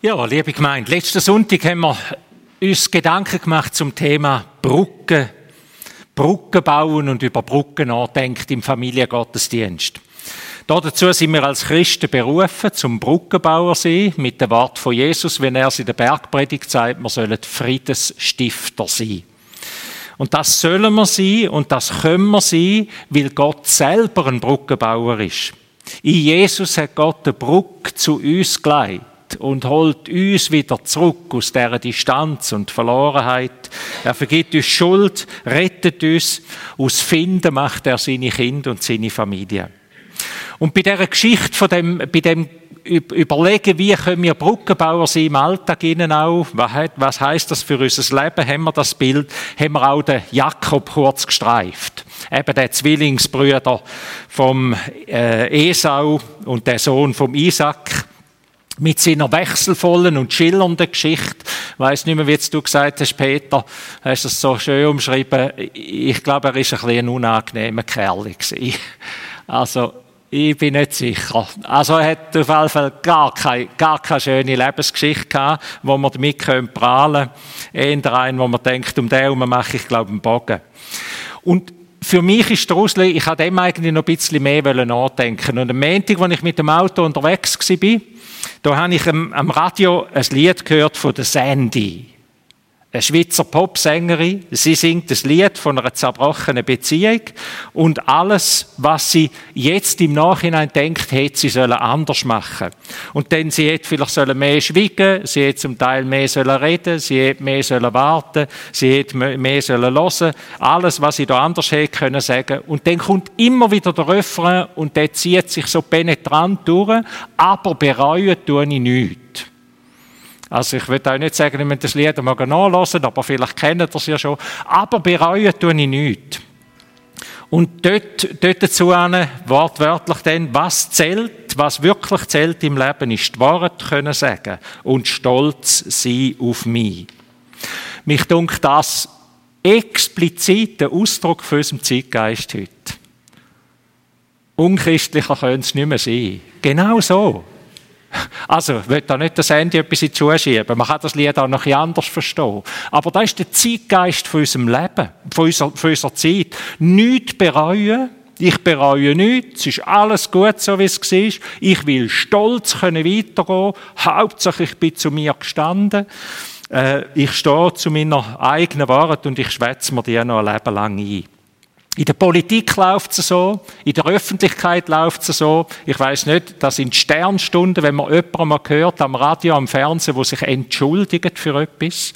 Ja, liebe Gemeinde, letzten Sonntag haben wir uns Gedanken gemacht zum Thema Brücken, Brücken bauen und über Brücken nachdenkt im Familiengottesdienst. Dazu sind wir als Christen berufen, zum Brückenbauer sein, mit dem Wort von Jesus, wenn er es in der Bergpredigt sagt, wir sollen Friedensstifter sein. Und das sollen wir sein und das können wir sein, weil Gott selber ein Brückenbauer ist. In Jesus hat Gott eine Brücke zu uns und holt uns wieder zurück aus dieser Distanz und Verlorenheit. Er vergibt uns Schuld, rettet uns. Aus Finden macht er seine Kinder und seine Familie. Und bei dieser Geschichte von dem, bei dem überlegen, wie können wir Brückenbauer sein im Alltag innen auch, was heißt das für unser Leben, haben wir das Bild, haben wir auch den Jakob kurz gestreift. Eben der Zwillingsbrüder vom äh, Esau und der Sohn vom Isaac mit seiner wechselvollen und schillernden Geschichte. Ich weiss nicht mehr, wie du gesagt hast, Peter, hast es so schön umschrieben. Ich glaube, er ist ein bisschen ein unangenehmer Kerl gewesen. Also, ich bin nicht sicher. Also er hat auf jeden Fall gar keine, gar keine schöne Lebensgeschichte gehabt, wo man damit prahlen können. Eher einen, wo man denkt, um den herum mache ich, glaube ich, einen Bogen. Und für mich ist der ich habe dem eigentlich noch ein bisschen mehr nachdenken. Und am Montag, als ich mit dem Auto unterwegs war, da habe ich am Radio ein Lied gehört von der Sandy eine Schweizer Popsängerin. Sie singt das Lied von einer zerbrochenen Beziehung und alles, was sie jetzt im Nachhinein denkt, hätte sie sollen anders machen. Und dann sie hätte vielleicht sollen mehr schweigen, sie hätte zum Teil mehr sollen reden, sie hätte mehr sollen warten, sie hätte mehr sollen hören. Alles, was sie da anders hätte können sagen. Und dann kommt immer wieder der Refrain und der zieht sich so penetrant durch, aber bereuen tue ich nichts. Also ich will auch nicht sagen, ich möchte das Lied mal nachlesen, aber vielleicht kennt ihr es ja schon. Aber bereuen tue ich nichts. Und dort, dort dazu wortwörtlich dann, was zählt, was wirklich zählt im Leben, ist die Wahrheit können sagen und stolz sein auf mich. Mich dunkt das explizit der Ausdruck für unseren Zeitgeist heute. Unchristlicher könnte es nicht mehr sein. Genau so. Also, ich will da nicht das Ende etwas in zuschieben. Man kann das Lied auch noch ein anders verstehen. Aber das ist der Zeitgeist von unserem Leben, von unserer, von unserer Zeit. Nichts bereuen. Ich bereue nichts. Es ist alles gut, so wie es war. Ich will stolz können weitergehen. Hauptsache, ich bin zu mir gestanden. Äh, ich stehe zu meiner eigenen Wahrheit und ich schwätze mir die noch ein Leben lang ein. In der Politik läuft es so, in der Öffentlichkeit läuft es so. Ich weiß nicht, das sind Sternstunden, wenn man jemanden mal hört, am Radio, am Fernsehen, wo sich entschuldigt für etwas.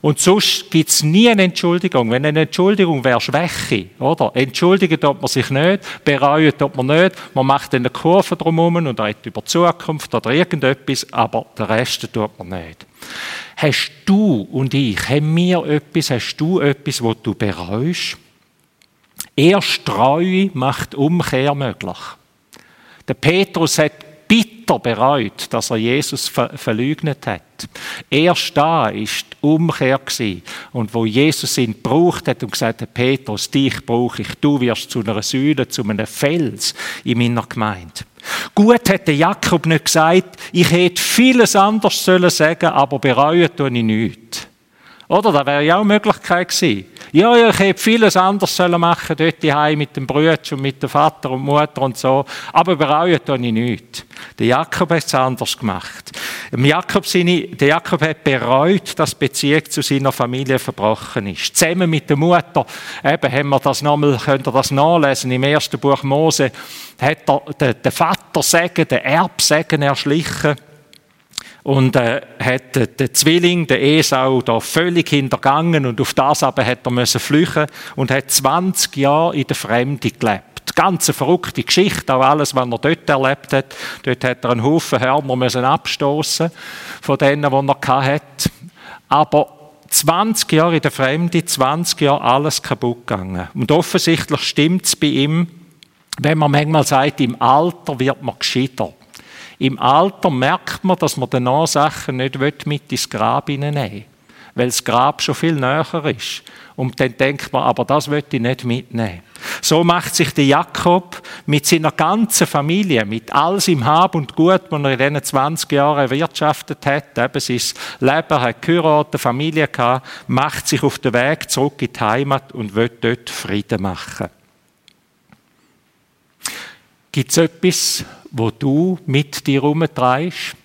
Und sonst gibt es nie eine Entschuldigung. Wenn eine Entschuldigung wäre Schwäche, oder? Entschuldigen tut man sich nicht, bereuen tut man nicht, man macht eine Kurve drumherum und redet über die Zukunft oder irgendetwas, aber den Rest tut man nicht. Hast du und ich, haben wir etwas, hast du etwas, wo du bereust? Erst Treue macht Umkehr möglich. Der Petrus hat bitter bereut, dass er Jesus ver verleugnet hat. Erst da ist die Umkehr gewesen. Und wo Jesus ihn gebraucht hat und gesagt hat, Petrus, dich brauche ich, du wirst zu einer Säule, zu einem Fels in meiner Gemeinde. Gut hätte Jakob nicht gesagt, ich hätte vieles anders sollen sagen, aber bereuen tue ich nichts. Oder? Das wäre ja auch eine Möglichkeit gewesen. Ja, ja, ich hätte vieles anders sollen machen dort daheim mit dem Bruder und mit dem Vater und Mutter und so. Aber bereuen tue ich nichts. Der Jakob hat es anders gemacht. Jakob, seine, der Jakob hat bereut, dass die Beziehung zu seiner Familie verbrochen ist. Zusammen mit der Mutter, eben, haben wir das nochmal, könnt ihr das nachlesen, im ersten Buch Mose, hat er den, den Vater sagen, den Erbsegen erschlichen und äh, hat den, Zwilling, den Esau, da völlig hintergangen und auf das aber hat er müssen flüchten und hat 20 Jahre in der Fremde gelebt. Ganz eine verrückte Geschichte, auch alles, was er dort erlebt hat. Dort hat er einen Haufen Hörner müssen abstoßen von denen, die er hatte. Aber 20 Jahre in der Fremde, 20 Jahre alles kaputt gegangen. Und offensichtlich stimmt es bei ihm, wenn man manchmal sagt, im Alter wird man gescheiter. Im Alter merkt man, dass man danach Sachen nicht mit ins Grab hineinnehmen weil das Grab schon viel näher ist. Und dann denkt man, aber das möchte ich nicht mitnehmen. So macht sich der Jakob mit seiner ganzen Familie, mit all seinem Hab und Gut, das er in diesen 20 Jahren erwirtschaftet hat, eben sein Leben, hat geheiratet, Familie gehabt, macht sich auf den Weg zurück in die Heimat und will dort Frieden machen. Gibt es etwas, wo du mit dir herumtreibst?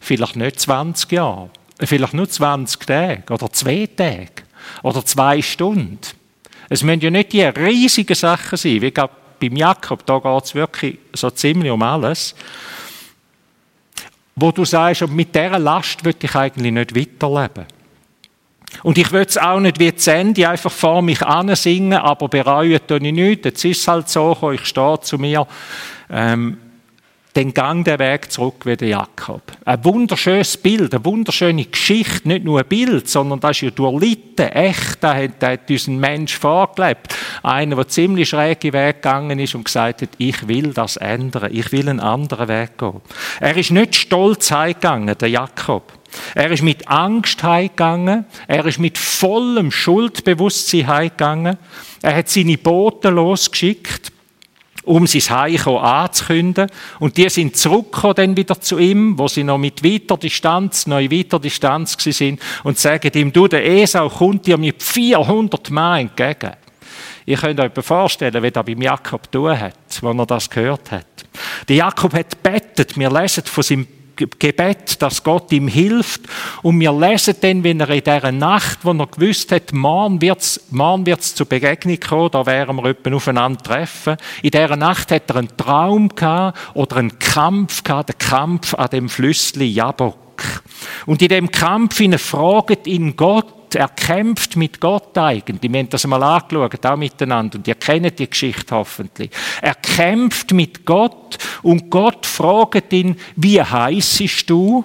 Vielleicht nicht 20 Jahre, vielleicht nur 20 Tage oder zwei Tage oder zwei Stunden. Es müssen ja nicht die riesigen Sachen sein, wie gerade beim Jakob, da geht es wirklich so ziemlich um alles. Wo du sagst, mit dieser Last würde ich eigentlich nicht weiterleben. Und ich will es auch nicht wie Sandy einfach vor mich ansingen, aber bereuen tue ich nichts. Jetzt ist es halt so, ich stehe zu mir. Ähm, den Gang der Weg zurück wie der Jakob. Ein wunderschönes Bild, eine wunderschöne Geschichte, nicht nur ein Bild, sondern das ist ja durchlitten, echt, da hat, hat uns ein Mensch vorgelebt. Einer, der ziemlich schräg Weg gegangen ist und gesagt hat, ich will das ändern, ich will einen anderen Weg gehen. Er ist nicht stolz heimgegangen, der Jakob. Er ist mit Angst heimgegangen, er ist mit vollem Schuldbewusstsein heimgegangen, er hat seine Boten losgeschickt, um sein Heimkommen anzukündigen. Und die sind zurückgekommen dann wieder zu ihm, wo sie noch mit weiter Distanz, in weiter Distanz sind und sagen ihm, du, der Esau kommt dir mit 400 Mann entgegen. Ihr könnt euch vorstellen, wie das beim Jakob tun hat, wenn er das gehört hat. Der Jakob hat bettet. Wir lesen von seinem Gebet, dass Gott ihm hilft. Und wir lesen dann, wenn er in dieser Nacht, wo er gewusst hat, morgen wird es wird's zur Begegnung kommen, da werden wir jemanden aufeinander treffen. In dieser Nacht hat er einen Traum gehabt oder einen Kampf gehabt, den Kampf an dem Flüssli Jabok. Und in dem Kampf fragt ihn Gott, er kämpft mit Gott eigentlich. Wir haben das mal angeschaut, auch miteinander. Und ihr kennt die Geschichte hoffentlich. Er kämpft mit Gott und Gott fragt ihn, wie heißest du?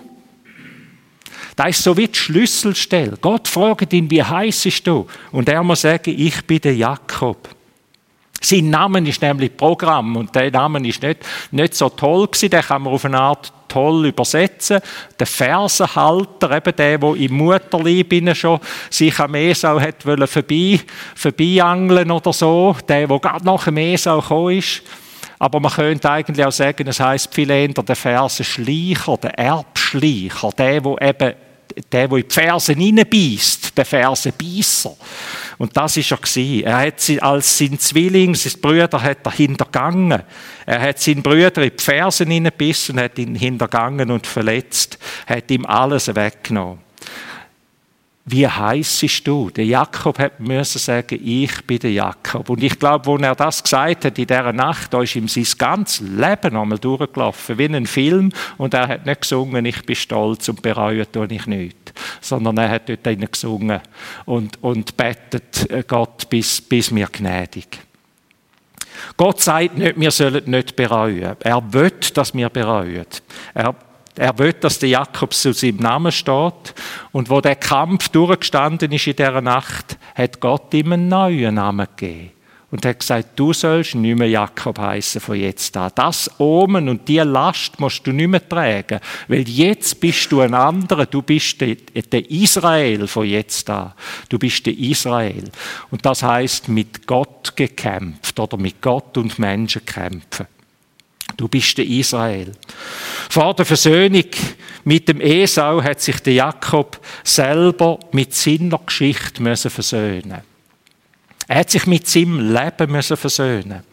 Das ist so wie die Schlüsselstelle. Gott fragt ihn, wie heißest du? Und er muss sagen, ich bin der Jakob. Sein Name ist nämlich Programm und der Name ist nicht, nicht so toll gewesen, den kann man auf eine Art toll übersetzen. Der Fersenhalter, eben der, der im Mutterleib schon sich am Esau hat vorbei, vorbeiangeln oder so, der, der gerade nach dem Esau gekommen ist. Aber man könnte eigentlich auch sagen, es heisst viel eher der Fersenschleicher, der Erbschleicher, der, der eben der, der in die Fersen hineinbeißt, der Fersenbeißer. Und das ist er gewesen. Er hat sie als sein Zwilling, sein Brüder, hat er hintergangen. Er hat seinen Brüder in die Fersen hineingebissen, hat ihn hintergangen und verletzt, hat ihm alles weggenommen. Wie heißest du? Der Jakob hat müssen sagen, ich bin der Jakob. Und ich glaube, als er das gesagt hat in dieser Nacht, da ist ihm sein ganzes Leben einmal durchgelaufen, wie ein Film. Und er hat nicht gesungen, ich bin stolz und bereue tue ich nichts. Sondern er hat dort gesungen und, und betet äh, Gott, bis, bis mir gnädig. Gott sagt nicht, wir sollen nicht bereuen. Er will, dass wir bereuen. Er er will, dass der Jakob zu seinem Namen steht. Und wo der Kampf durchgestanden ist in dieser Nacht, hat Gott ihm einen neuen Namen gegeben. Und hat gesagt, du sollst nicht mehr Jakob heißen von jetzt an. Das Omen und die Last musst du nicht mehr tragen. Weil jetzt bist du ein anderer. Du bist der, Israel von jetzt an. Du bist der Israel. Und das heißt mit Gott gekämpft oder mit Gott und Menschen kämpfen. Du bist der Israel. Vor der Versöhnung mit dem Esau hat sich der Jakob selber mit seiner Geschichte müssen versöhnen. Er hat sich mit seinem Leben müssen versöhnen.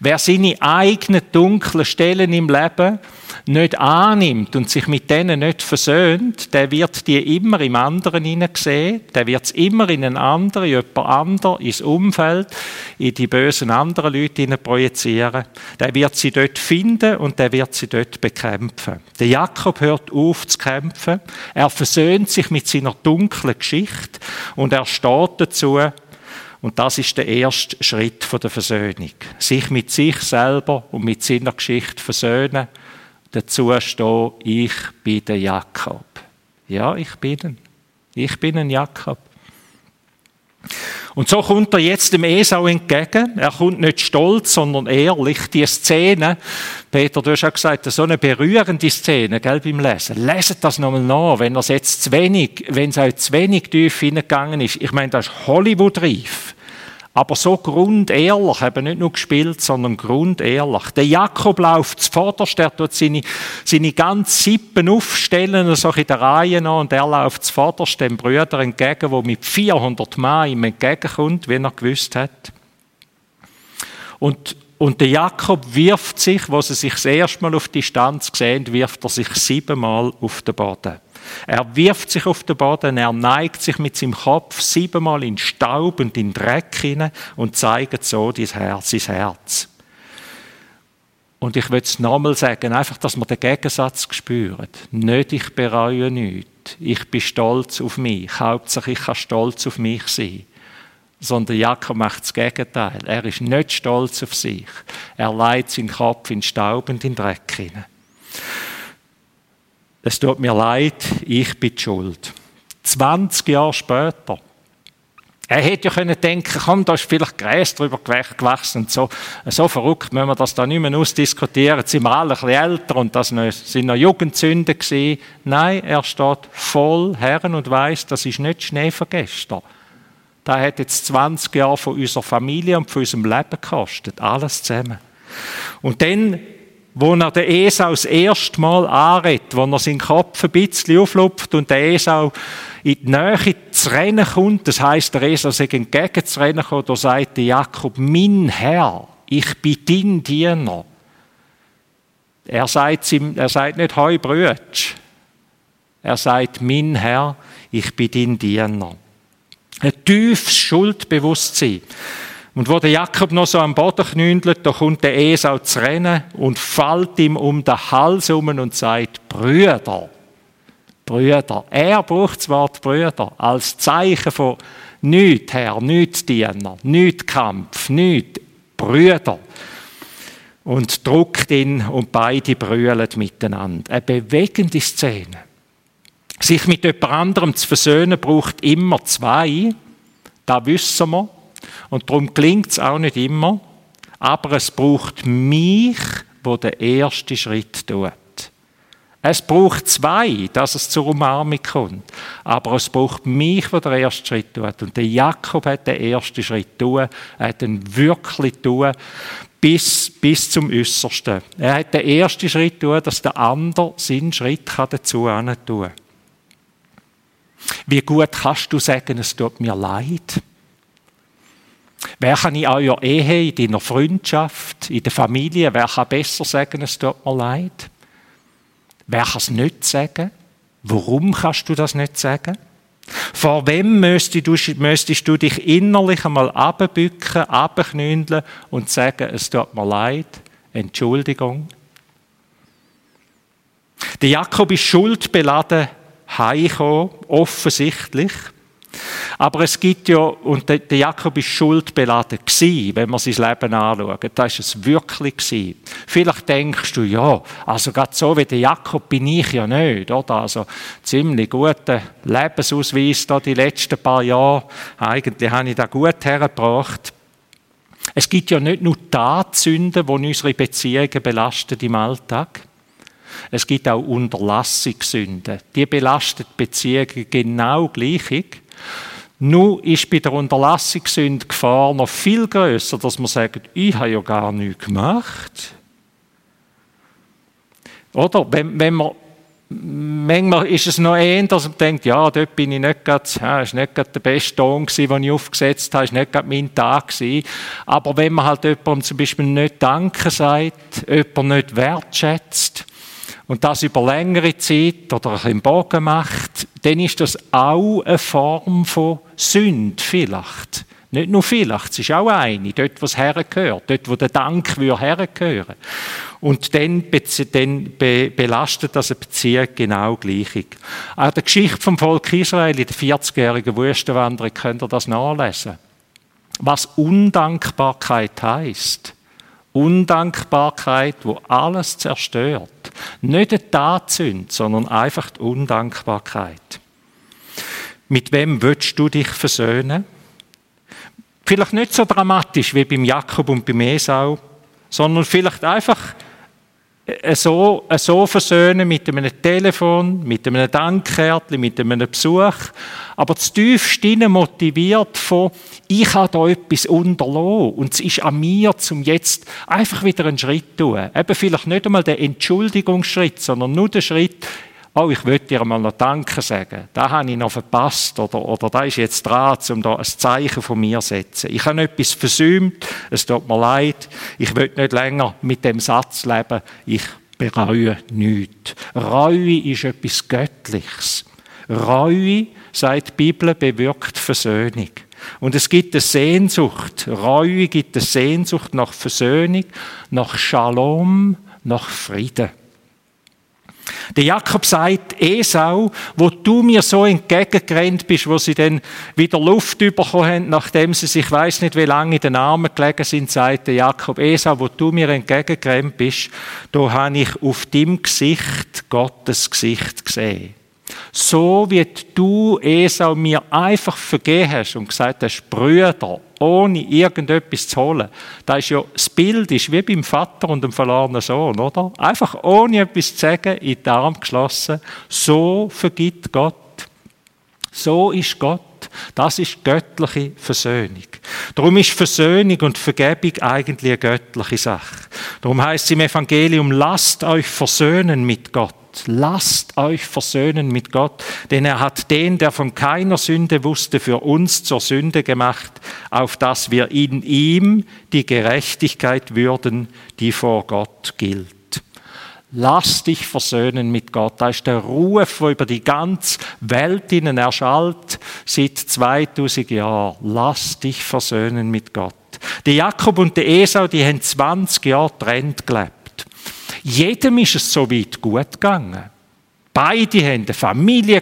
Wer seine eigenen dunklen Stellen im Leben nicht annimmt und sich mit denen nicht versöhnt, der wird die immer im anderen sehen, der wird es immer in einen anderen, in jemand anderen, ins Umfeld, in die bösen anderen Leute projizieren. Der wird sie dort finden und der wird sie dort bekämpfen. Der Jakob hört auf zu kämpfen, er versöhnt sich mit seiner dunklen Geschichte und er steht dazu, und das ist der erste Schritt der Versöhnung. Sich mit sich selber und mit seiner Geschichte versöhnen dazu stehen, ich bin der Jakob. Ja, ich bin ein. Ich bin ein Jakob. Und so kommt er jetzt dem Esau entgegen. Er kommt nicht stolz, sondern ehrlich. Die Szene, Peter, du hast auch gesagt, so eine berührende Szene, gell, beim Lesen. Leset das nochmal nach, wenn es jetzt zu wenig, wenn es auch zu wenig tief hineingegangen ist. Ich meine, das ist Hollywood-reif. Aber so grundehrlich, eben nicht nur gespielt, sondern grundehrlich. Der Jakob läuft zuvorderst, er tut seine, seine ganzen Sippen aufstellen, so in der Reihe noch, und er läuft zuvorderst dem Brüder entgegen, der mit 400 Mann ihm entgegenkommt, wie er gewusst hat. Und, und der Jakob wirft sich, wo sie sich das erste Mal auf die Distanz sehen, wirft er sich siebenmal auf den Boden. Er wirft sich auf den Boden, er neigt sich mit seinem Kopf siebenmal in Staub und in Dreck hinein und zeigt so sein Herz, sein Herz. Und ich will es nochmal sagen, einfach, dass man den Gegensatz spürt. Nicht, ich bereue nichts. Ich bin stolz auf mich. Hauptsache, ich kann stolz auf mich sein. Sondern Jakob macht das Gegenteil. Er ist nicht stolz auf sich. Er leitet seinen Kopf in Staub und in Dreck hinein es tut mir leid, ich bin schuld. 20 Jahre später. Er hätte ja können denken, komm, da ist vielleicht Gräs drüber gewachsen und so. So verrückt müssen wir das da nicht mehr ausdiskutieren. Jetzt sind wir alle ein bisschen älter und das sind noch Jugendsünden gewesen. Nein, er steht voll Herren und weiß, das ist nicht Schnee von gestern. Das hat jetzt 20 Jahre von unserer Familie und von unserem Leben gekostet. Alles zusammen. Und dann wo er den Esau das erste Mal anredet, wo er seinen Kopf ein bisschen auflupft und der Esau in die Nähe zu rennen kommt, das heisst, der Esau sich entgegen zu rennen kommt, da sagt Jakob, mein Herr, ich bin dein Diener. Er sagt, ihm, er sagt nicht, hoi Brütsch. Er sagt, mein Herr, ich bin dein Diener. Ein tiefes Schuldbewusstsein. Und wo der Jakob noch so am Boden knündelt, da kommt der Esau zu rennen und fällt ihm um den Hals um und sagt, Brüder, Brüder. Er braucht das Wort Brüder als Zeichen von nichts Herr, nichts Diener, nichts Kampf, nichts Brüder. Und druckt ihn und beide brüllen miteinander. Eine bewegende Szene. Sich mit jemand anderem zu versöhnen braucht immer zwei. Da wissen wir. Und darum klingt es auch nicht immer. Aber es braucht mich, wo der erste Schritt tut. Es braucht zwei, dass es zur Umarmung kommt. Aber es braucht mich, wo der erste Schritt tut. Und der Jakob hat den ersten Schritt tun. Er hat ihn wirklich tun. Bis, bis zum Äußersten. Er hat den ersten Schritt tun, dass der andere seinen Schritt dazu tun kann. Wie gut kannst du sagen, es tut mir leid? Wer kann in eurer Ehe, in deiner Freundschaft, in der Familie, wer kann besser sagen, es tut mir leid? Wer kann es nicht sagen? Warum kannst du das nicht sagen? Vor wem müsstest du, müsstest du dich innerlich einmal abbücken, abknündeln und sagen, es tut mir leid, Entschuldigung? Der Jakob ist schuldbeladen heimgekommen, offensichtlich. Aber es gibt ja, und der Jakob ist schuldbeladen wenn man sein Leben anschaut. Da ist es wirklich gewesen. Vielleicht denkst du, ja, also gerade so wie der Jakob bin ich ja nicht, oder? Also ziemlich guter Lebensausweis da die letzten paar Jahre. Eigentlich habe ich da gut hergebracht. Es gibt ja nicht nur Tatsünden, die unsere Beziehungen belasten im Alltag. Es gibt auch Unterlassungssünden. Die belasten Beziehungen genau gleich. Nur ist bei der Unterlassungssünde die Gefahr noch viel größer, dass man sagt, ich habe ja gar nichts gemacht. Oder? Wenn, wenn man, manchmal ist es noch eher, dass man denkt, ja, dort bin ich nicht gerade, ja, ist nicht gerade der beste Ton gewesen, den ich aufgesetzt habe, ist nicht gerade mein Tag gewesen. Aber wenn man halt jemandem zum Beispiel nicht Danke sagt, jemanden nicht wertschätzt, und das über längere Zeit oder ein Bogen macht, dann ist das auch eine Form von Sünde vielleicht. Nicht nur vielleicht, es ist auch eine, dort, wo es hergehört, dort, wo der Dank hergehören Und dann, dann be belastet das eine Beziehung genau gleich. Auch der Geschichte vom Volk Israel in der 40-jährigen Wüstenwanderung könnt ihr das nachlesen. Was Undankbarkeit heißt. Undankbarkeit, wo alles zerstört. Nicht die Tatsünde, sondern einfach die Undankbarkeit. Mit wem willst du dich versöhnen? Vielleicht nicht so dramatisch wie beim Jakob und beim Esau, sondern vielleicht einfach so, so versöhnen mit einem Telefon, mit einem Dankkärtchen, mit einem Besuch, aber zu tiefst motiviert von, ich habe da etwas unterlassen und es ist an mir, um jetzt einfach wieder einen Schritt zu tun. Eben vielleicht nicht einmal den Entschuldigungsschritt, sondern nur den Schritt, oh, ich würde dir mal noch Danke sagen. Da habe ich noch verpasst oder, oder da ist jetzt dran, um da ein Zeichen von mir zu setzen. Ich habe etwas versäumt, es tut mir leid, ich will nicht länger mit dem Satz leben, ich bereue nichts. Reue ist etwas Göttliches. Reue, sagt die Bibel, bewirkt Versöhnung. Und es gibt eine Sehnsucht. Reue gibt eine Sehnsucht nach Versöhnung, nach Shalom, nach Frieden. Der Jakob sagt, Esau, wo du mir so entgegengerannt bist, wo sie dann wieder Luft bekommen haben, nachdem sie sich, weiß nicht wie lange in den Armen gelegen sind, sagt der Jakob, Esau, wo du mir entgegengerannt bist, da habe ich auf dem Gesicht Gottes Gesicht gesehen. So wie du, Esau, mir einfach vergeben hast und gesagt hast, Brüder, ohne irgendetwas zu holen. Das ist ja, das Bild ist wie beim Vater und dem verlorenen Sohn, oder? Einfach ohne etwas zu sagen, in den Arm geschlossen. So vergibt Gott. So ist Gott. Das ist göttliche Versöhnung. Darum ist Versöhnung und Vergebung eigentlich eine göttliche Sache. Darum heißt es im Evangelium, lasst euch versöhnen mit Gott lasst euch versöhnen mit Gott, denn er hat den, der von keiner Sünde wusste, für uns zur Sünde gemacht, auf dass wir in ihm die Gerechtigkeit würden, die vor Gott gilt. Lass dich versöhnen mit Gott. Da ist der Ruf, der über die ganze Welt ihnen erschallt, seit 2000 Jahren. Lass dich versöhnen mit Gott. Der Jakob und der Esau, die haben 20 Jahre trennt gelebt. Jedem ist es so weit gut gegangen. Beide hatten eine Familie,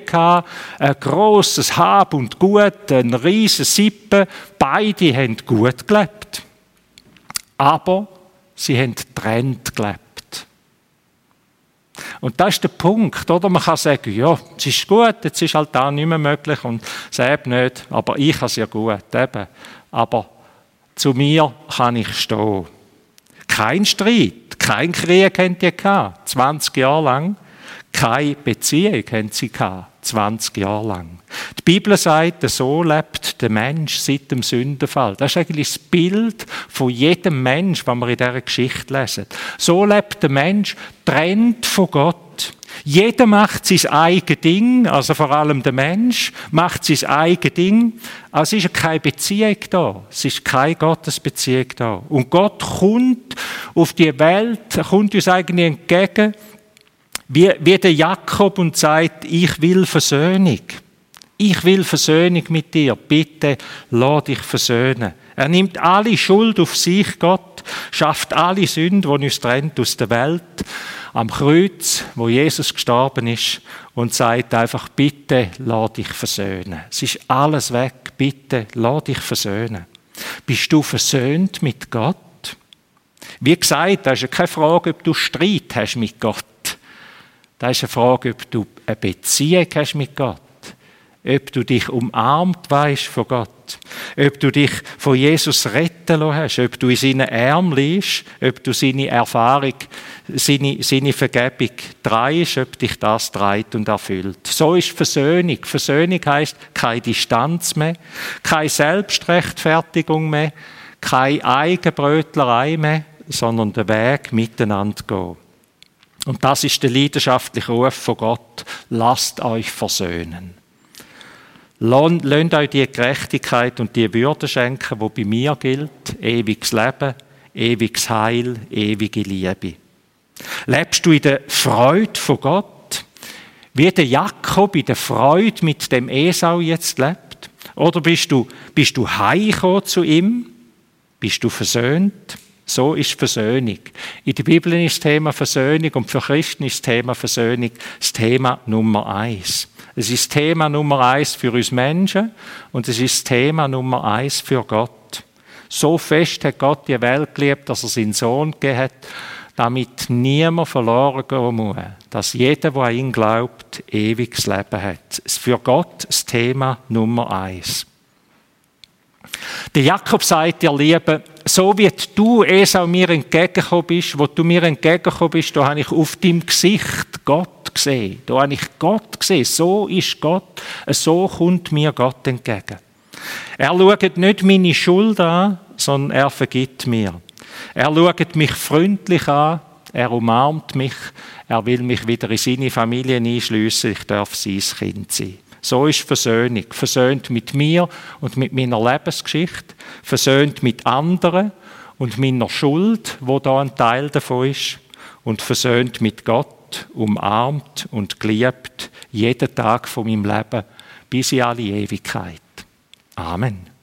ein grosses Hab und Gut, ein riesen Sippe. Beide haben gut gelebt. Aber sie haben getrennt gelebt. Und das ist der Punkt, oder? Man kann sagen, ja, es ist gut, jetzt ist halt da nicht mehr möglich und selbst nicht, aber ich habe es ja gut, eben. Aber zu mir kann ich stehen. Kein Streit, kein Krieg haben die gehabt, 20 Jahre lang. Keine Beziehung haben sie gehabt, 20 Jahre lang. Die Bibel sagt, so lebt der Mensch seit dem Sündenfall. Das ist eigentlich das Bild von jedem Mensch, was wir in dieser Geschichte lesen. So lebt der Mensch trennt von Gott. Jeder macht sein eigenes Ding, also vor allem der Mensch macht sein eigenes Ding. Also ist keine Beziehung da. Es ist keine Gottesbeziehung da. Und Gott kommt auf die Welt, kommt uns eigentlich entgegen, wie, wie der Jakob und sagt, ich will Versöhnung. Ich will Versöhnung mit dir. Bitte, lass dich versöhnen. Er nimmt alle Schuld auf sich, Gott, schafft alle Sünden, die uns trennt aus der Welt am Kreuz, wo Jesus gestorben ist und sagt einfach, bitte lass dich versöhnen. Es ist alles weg, bitte lass dich versöhnen. Bist du versöhnt mit Gott? Wie gesagt, das ist ja keine Frage, ob du Streit hast mit Gott. Das ist eine Frage, ob du eine Beziehung hast mit Gott ob du dich umarmt weißt von Gott, ob du dich von Jesus retten lassen hast, ob du in seinen Arm liegst, ob du seine Erfahrung, seine, seine Vergebung dreist, ob dich das treibt und erfüllt. So ist Versöhnung. Versöhnung heißt keine Distanz mehr, keine Selbstrechtfertigung mehr, keine Eigenbrötlerei mehr, sondern den Weg miteinander gehen. Und das ist der leidenschaftliche Ruf von Gott. Lasst euch versöhnen. Lasst euch die Gerechtigkeit und die Würde schenken, die bei mir gilt. Ewiges Leben, ewiges Heil, ewige Liebe. Lebst du in der Freude von Gott? Wie der Jakob in der Freude mit dem Esau jetzt lebt? Oder bist du, bist du heimgekommen zu ihm? Bist du versöhnt? So ist Versöhnung. In der Bibel ist das Thema Versöhnung und für Christen ist das Thema Versöhnung das Thema Nummer eins. Es ist Thema Nummer eins für uns Menschen und es ist Thema Nummer eins für Gott. So fest hat Gott die Welt geliebt, dass er seinen Sohn gegeben hat, damit niemand verloren gehen muss. Dass jeder, der an ihn glaubt, ewiges Leben hat. Für Gott das Thema Nummer eins. Der Jakob sagt, ihr Lieben, so wie du Esau mir entgegengekommen bist, wo du mir entgegengekommen bist, da habe ich auf deinem Gesicht Gott gesehen. Da habe ich Gott gesehen. So ist Gott. So kommt mir Gott entgegen. Er schaut nicht meine Schuld an, sondern er vergibt mir. Er schaut mich freundlich an, er umarmt mich, er will mich wieder in seine Familie einschliessen, ich darf sein Kind sein. So ist Versöhnung. Versöhnt mit mir und mit meiner Lebensgeschichte, versöhnt mit anderen und meiner Schuld, wo da ein Teil davon ist, und versöhnt mit Gott, umarmt und geliebt, jeden Tag von meinem Leben bis in alle Ewigkeit. Amen.